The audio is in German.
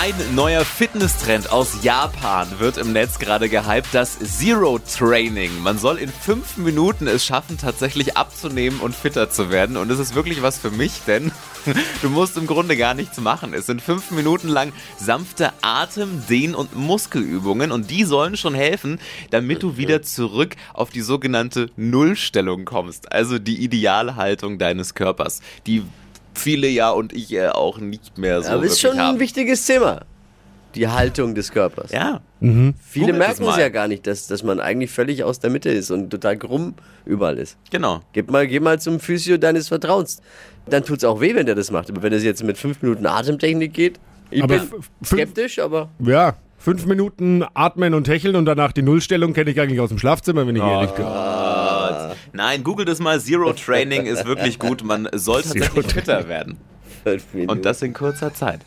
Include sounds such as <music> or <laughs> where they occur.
Ein neuer Fitnesstrend aus Japan wird im Netz gerade gehypt, das Zero Training. Man soll in fünf Minuten es schaffen, tatsächlich abzunehmen und fitter zu werden. Und es ist wirklich was für mich, denn <laughs> du musst im Grunde gar nichts machen. Es sind fünf Minuten lang sanfte Atem-, Dehn- und Muskelübungen und die sollen schon helfen, damit du wieder zurück auf die sogenannte Nullstellung kommst. Also die Idealhaltung deines Körpers. Die viele ja und ich äh, auch nicht mehr so Aber ist schon haben. ein wichtiges Thema. Die Haltung des Körpers. Ja. Viele Googelt merken es ja gar nicht, dass, dass man eigentlich völlig aus der Mitte ist und total krumm überall ist. Genau. Geh mal, geh mal zum Physio deines Vertrauens. Dann tut es auch weh, wenn der das macht. Aber wenn es jetzt mit fünf Minuten Atemtechnik geht, ich Aber bin skeptisch, aber Ja, fünf Minuten atmen und hecheln und danach die Nullstellung kenne ich eigentlich aus dem Schlafzimmer, wenn ich ehrlich bin. Nein, google das mal. Zero Training ist wirklich gut. Man soll tatsächlich fitter werden. Und das in kurzer Zeit.